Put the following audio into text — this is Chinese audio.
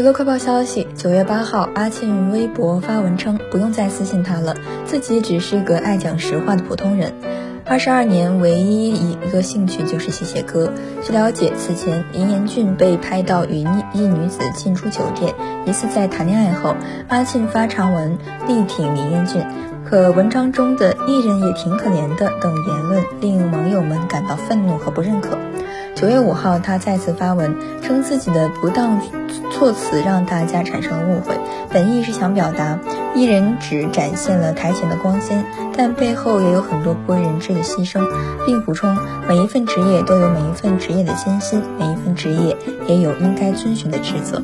娱乐快报消息：九月八号，阿庆微博发文称，不用再私信他了，自己只是一个爱讲实话的普通人。二十二年，唯一一个兴趣就是写写歌。据了解，此前林彦俊被拍到与一女子进出酒店，疑似在谈恋爱后，阿庆发长文力挺林彦俊，可文章中的“艺人也挺可怜的”等言论令网友们感到愤怒和不认可。九月五号，他再次发文称自己的不当措辞让大家产生了误会，本意是想表达艺人只展现了台前的光鲜，但背后也有很多不为人知的牺牲，并补充每一份职业都有每一份职业的艰辛，每一份职业也有应该遵循的职责。